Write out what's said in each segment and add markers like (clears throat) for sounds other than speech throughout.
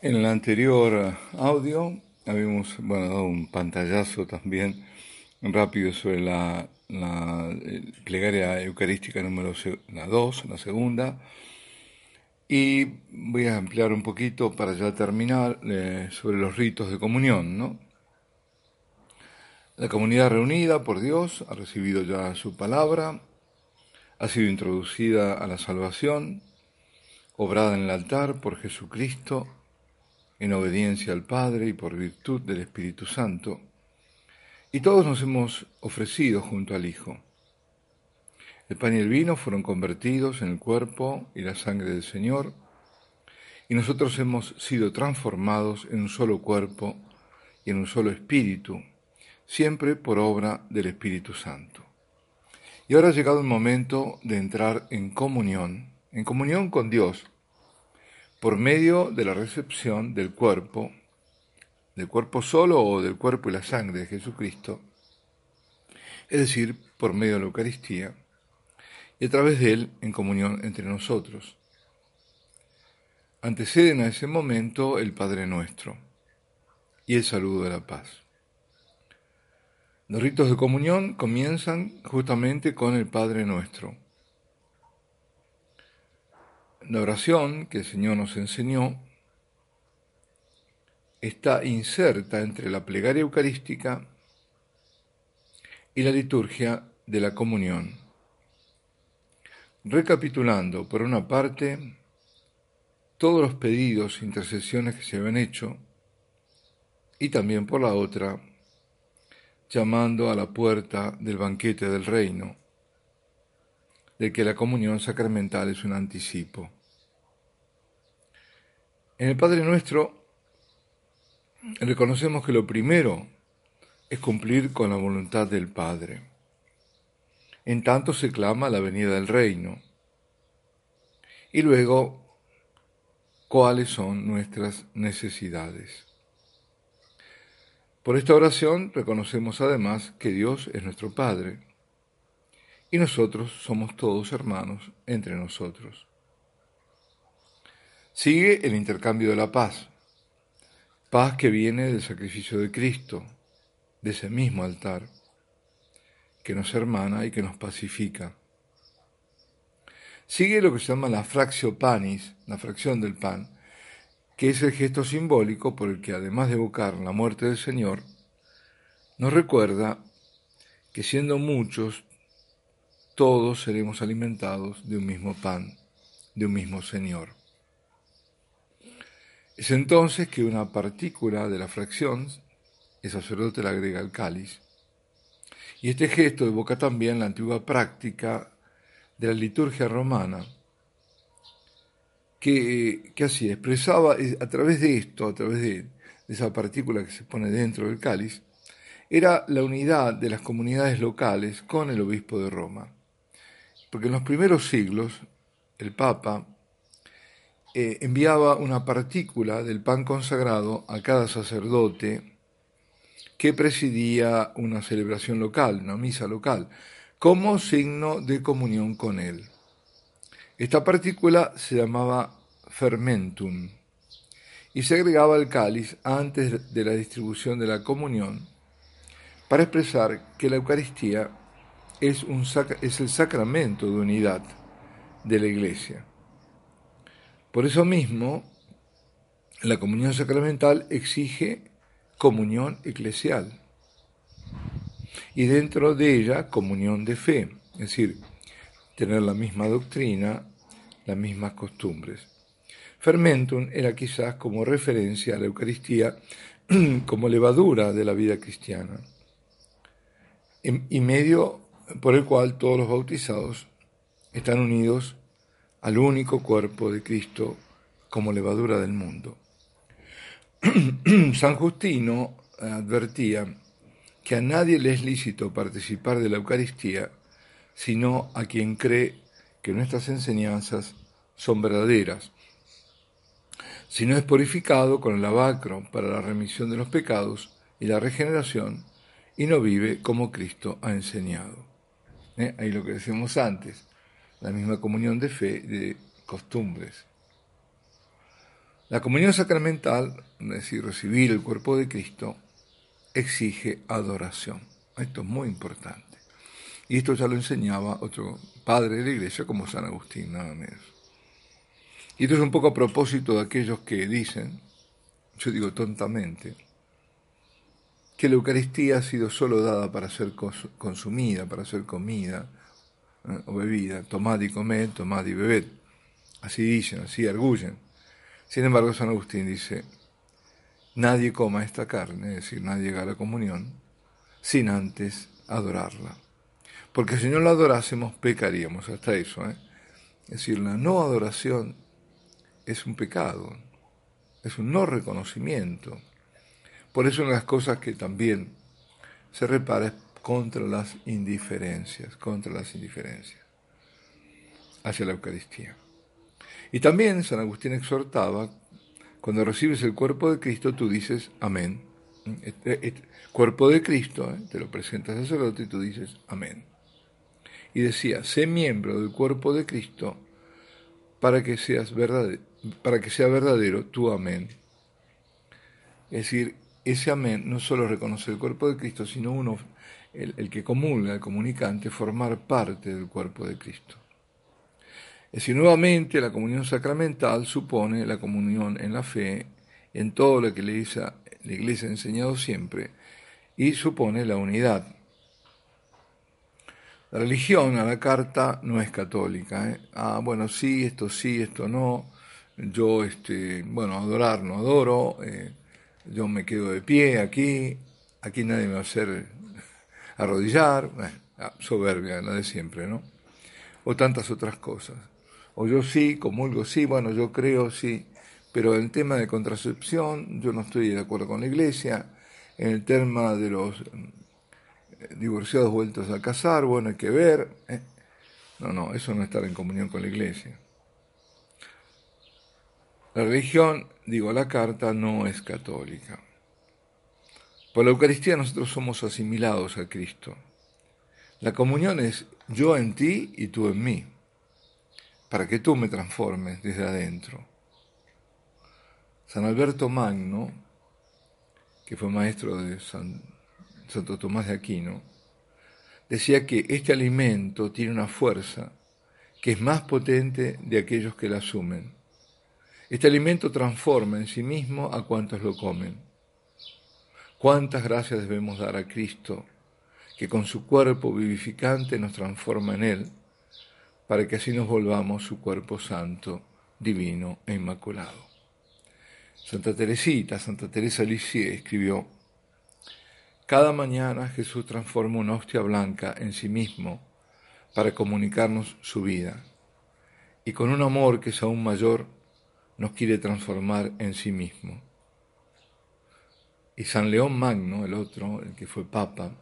En el anterior audio habíamos dado un pantallazo también rápido sobre la, la plegaria eucarística número 2, la segunda, y voy a ampliar un poquito para ya terminar eh, sobre los ritos de comunión. ¿no? La comunidad reunida por Dios ha recibido ya su palabra, ha sido introducida a la salvación, obrada en el altar por Jesucristo, en obediencia al Padre y por virtud del Espíritu Santo, y todos nos hemos ofrecido junto al Hijo. El pan y el vino fueron convertidos en el cuerpo y la sangre del Señor, y nosotros hemos sido transformados en un solo cuerpo y en un solo espíritu, siempre por obra del Espíritu Santo. Y ahora ha llegado el momento de entrar en comunión, en comunión con Dios, por medio de la recepción del cuerpo, del cuerpo solo o del cuerpo y la sangre de Jesucristo, es decir, por medio de la Eucaristía, y a través de él en comunión entre nosotros. Anteceden a ese momento el Padre Nuestro y el saludo de la paz. Los ritos de comunión comienzan justamente con el Padre Nuestro. La oración que el Señor nos enseñó está inserta entre la plegaria eucarística y la liturgia de la comunión. Recapitulando, por una parte, todos los pedidos e intercesiones que se habían hecho, y también por la otra, llamando a la puerta del banquete del reino, de que la comunión sacramental es un anticipo. En el Padre Nuestro reconocemos que lo primero es cumplir con la voluntad del Padre. En tanto se clama la venida del reino. Y luego, ¿cuáles son nuestras necesidades? Por esta oración reconocemos además que Dios es nuestro Padre y nosotros somos todos hermanos entre nosotros. Sigue el intercambio de la paz, paz que viene del sacrificio de Cristo, de ese mismo altar que nos hermana y que nos pacifica. Sigue lo que se llama la fractio panis, la fracción del pan, que es el gesto simbólico por el que, además de evocar la muerte del Señor, nos recuerda que siendo muchos, todos seremos alimentados de un mismo pan, de un mismo Señor. Es entonces que una partícula de la fracción, el sacerdote la agrega al cáliz, y este gesto evoca también la antigua práctica de la liturgia romana, que, que así expresaba a través de esto, a través de, de esa partícula que se pone dentro del cáliz, era la unidad de las comunidades locales con el obispo de Roma. Porque en los primeros siglos el Papa eh, enviaba una partícula del pan consagrado a cada sacerdote que presidía una celebración local, una misa local, como signo de comunión con él. Esta partícula se llamaba fermentum y se agregaba al cáliz antes de la distribución de la comunión para expresar que la Eucaristía es, el sacramento de unidad de la Iglesia. Por eso mismo, la comunión sacramental exige comunión eclesial. Y dentro de ella, comunión de fe, es decir, tener la misma doctrina, las mismas costumbres. Fermentum era quizás como referencia a la Eucaristía (clears throat) como levadura de la vida cristiana y medio por el cual todos los bautizados están unidos al único cuerpo de Cristo como levadura del mundo. (clears throat) San Justino advertía que a nadie le es lícito participar de la Eucaristía sino a quien cree que nuestras enseñanzas son verdaderas. Si no es purificado con el lavacro para la remisión de los pecados y la regeneración, y no vive como Cristo ha enseñado. ¿Eh? Ahí lo que decíamos antes, la misma comunión de fe, de costumbres. La comunión sacramental, es decir, recibir el cuerpo de Cristo, exige adoración. Esto es muy importante. Y esto ya lo enseñaba otro padre de la iglesia como San Agustín, nada menos. Y esto es un poco a propósito de aquellos que dicen, yo digo tontamente, que la Eucaristía ha sido solo dada para ser consumida, para ser comida ¿eh? o bebida. Tomad y comed, tomad y bebed. Así dicen, así arguyen. Sin embargo, San Agustín dice, nadie coma esta carne, es decir, nadie haga la comunión, sin antes adorarla. Porque si no la adorásemos, pecaríamos, hasta eso. ¿eh? Es decir, la no adoración es un pecado, es un no reconocimiento. Por eso una de las cosas que también se repara es contra las indiferencias, contra las indiferencias hacia la Eucaristía. Y también San Agustín exhortaba, cuando recibes el cuerpo de Cristo, tú dices amén. Cuerpo de Cristo, ¿eh? te lo presenta el sacerdote y tú dices amén. Y decía, sé miembro del cuerpo de Cristo para que, seas para que sea verdadero tu amén. Es decir, ese amén no solo reconoce el cuerpo de Cristo, sino uno, el, que comulga, el comunicante, formar parte del cuerpo de Cristo. Es decir, nuevamente la comunión sacramental supone la comunión en la fe, en todo lo que la iglesia, la iglesia ha enseñado siempre, y supone la unidad. La religión a la carta no es católica. ¿eh? Ah, bueno, sí, esto sí, esto no. Yo, este, bueno, adorar no adoro. Eh, yo me quedo de pie aquí. Aquí nadie me va a hacer arrodillar. Soberbia, la de siempre, ¿no? O tantas otras cosas o yo sí, comulgo sí, bueno, yo creo sí, pero el tema de contracepción yo no estoy de acuerdo con la iglesia, en el tema de los eh, divorciados vueltos a casar, bueno, hay que ver. ¿eh? No, no, eso no es estar en comunión con la iglesia. La religión, digo, la carta no es católica. Por la Eucaristía nosotros somos asimilados a Cristo. La comunión es yo en ti y tú en mí para que tú me transformes desde adentro. San Alberto Magno, que fue maestro de Santo Tomás de Aquino, decía que este alimento tiene una fuerza que es más potente de aquellos que la asumen. Este alimento transforma en sí mismo a cuantos lo comen. ¿Cuántas gracias debemos dar a Cristo, que con su cuerpo vivificante nos transforma en Él? para que así nos volvamos su cuerpo santo, divino e inmaculado. Santa Teresita, Santa Teresa Lisieux escribió, Cada mañana Jesús transforma una hostia blanca en sí mismo para comunicarnos su vida, y con un amor que es aún mayor nos quiere transformar en sí mismo. Y San León Magno, el otro, el que fue papa,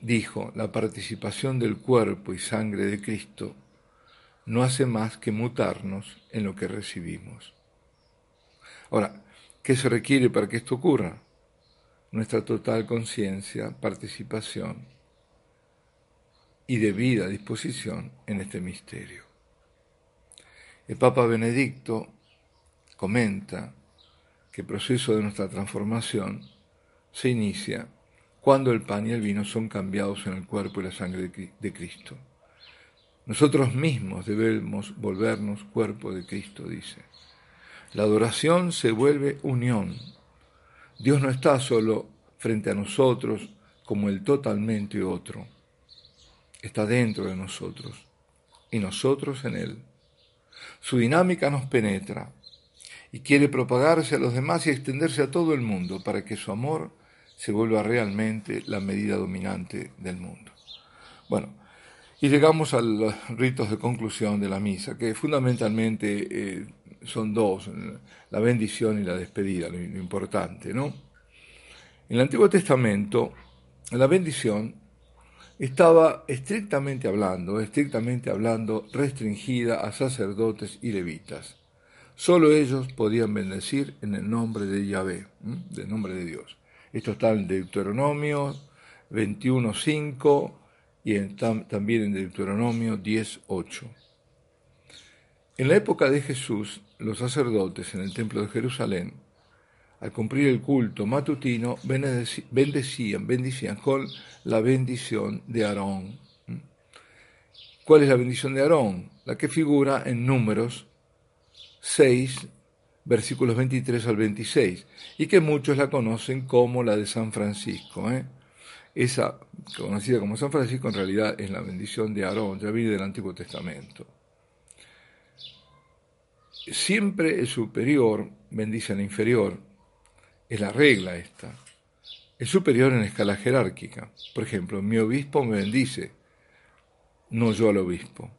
dijo, la participación del cuerpo y sangre de Cristo no hace más que mutarnos en lo que recibimos. Ahora, ¿qué se requiere para que esto ocurra? Nuestra total conciencia, participación y debida disposición en este misterio. El Papa Benedicto comenta el proceso de nuestra transformación se inicia cuando el pan y el vino son cambiados en el cuerpo y la sangre de Cristo. Nosotros mismos debemos volvernos cuerpo de Cristo, dice. La adoración se vuelve unión. Dios no está solo frente a nosotros como el totalmente otro. Está dentro de nosotros y nosotros en Él. Su dinámica nos penetra y quiere propagarse a los demás y extenderse a todo el mundo para que su amor se vuelva realmente la medida dominante del mundo. Bueno, y llegamos a los ritos de conclusión de la misa, que fundamentalmente eh, son dos, la bendición y la despedida, lo, lo importante, ¿no? En el Antiguo Testamento, la bendición estaba estrictamente hablando, estrictamente hablando, restringida a sacerdotes y levitas. Solo ellos podían bendecir en el nombre de Yahvé, del nombre de Dios. Esto está en Deuteronomio 21.5 y también en Deuteronomio 10.8. En la época de Jesús, los sacerdotes en el templo de Jerusalén, al cumplir el culto matutino, bendecían, bendicían con la bendición de Aarón. ¿Cuál es la bendición de Aarón? La que figura en números 6, versículos 23 al 26, y que muchos la conocen como la de San Francisco. ¿eh? Esa, conocida como San Francisco, en realidad es la bendición de Aarón, ya viene del Antiguo Testamento. Siempre el superior bendice al inferior, es la regla esta. El superior en escala jerárquica. Por ejemplo, mi obispo me bendice, no yo al obispo.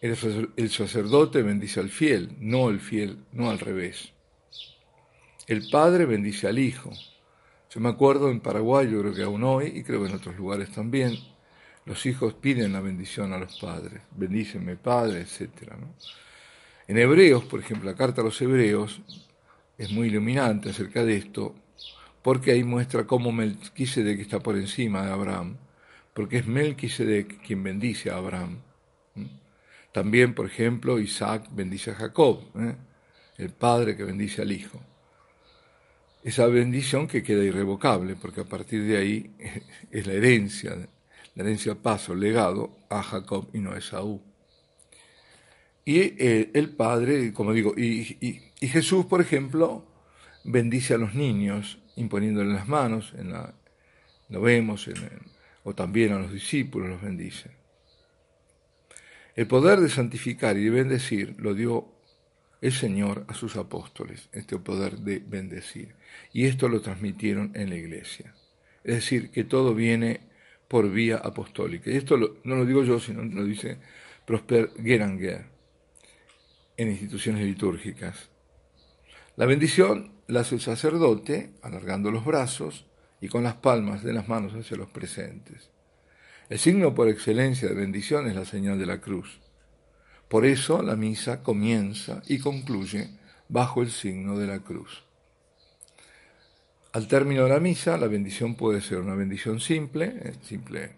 El sacerdote bendice al fiel, no el fiel, no al revés. El padre bendice al hijo. Yo me acuerdo en Paraguay, yo creo que aún hoy, y creo que en otros lugares también, los hijos piden la bendición a los padres. Bendíceme, padre, etc. En Hebreos, por ejemplo, la carta a los Hebreos es muy iluminante acerca de esto, porque ahí muestra cómo Melquisedec está por encima de Abraham, porque es Melquisedec quien bendice a Abraham. También, por ejemplo, Isaac bendice a Jacob, ¿eh? el padre que bendice al hijo. Esa bendición que queda irrevocable, porque a partir de ahí (laughs) es la herencia, la herencia paso, legado a Jacob y no a Esaú. Y eh, el padre, como digo, y, Jesús, por ejemplo, bendice a los niños imponiéndole las manos, en la, lo vemos, o también a los discípulos los bendice. El poder de santificar y de bendecir lo dio el Señor a sus apóstoles, este poder de bendecir. Y esto lo transmitieron en la iglesia. Es decir, que todo viene por vía apostólica. Y esto no lo digo yo, sino lo dice Prosper Geranger en instituciones litúrgicas. La bendición la hace el sacerdote, alargando los brazos y con las palmas de las manos hacia los presentes. El signo por excelencia de bendición es la señal de la cruz. Por eso la misa comienza y concluye bajo el signo de la cruz. Al término de la misa, la bendición puede ser una bendición simple, simple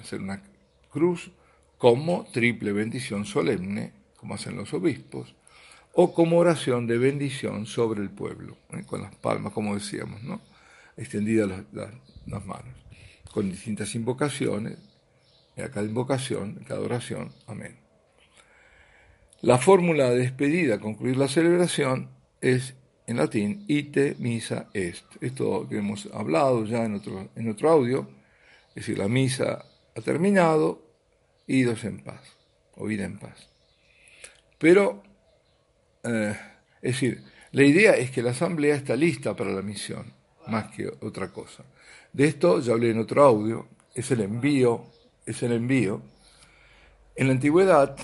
hacer una cruz, como triple bendición solemne, como hacen los obispos, o como oración de bendición sobre el pueblo, ¿eh? con las palmas, como decíamos, ¿no? extendidas las manos con distintas invocaciones, a cada invocación, a cada oración, amén. La fórmula de despedida, concluir la celebración, es en latín ite misa est. Esto que hemos hablado ya en otro, en otro audio, es decir, la misa ha terminado, idos en paz, o vida en paz. Pero, eh, es decir, la idea es que la asamblea está lista para la misión, más que otra cosa. De esto ya hablé en otro audio, es el envío, es el envío. En la antigüedad,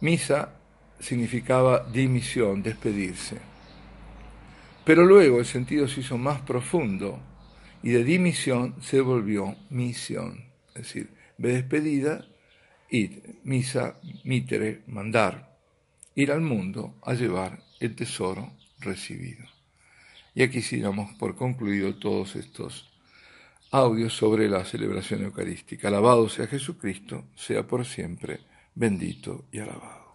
misa significaba dimisión, despedirse. Pero luego el sentido se hizo más profundo y de dimisión se volvió misión, es decir, de despedida, y misa, mitere, mandar, ir al mundo a llevar el tesoro recibido. Y aquí sigamos por concluido todos estos audio sobre la celebración eucarística. Alabado sea Jesucristo, sea por siempre bendito y alabado.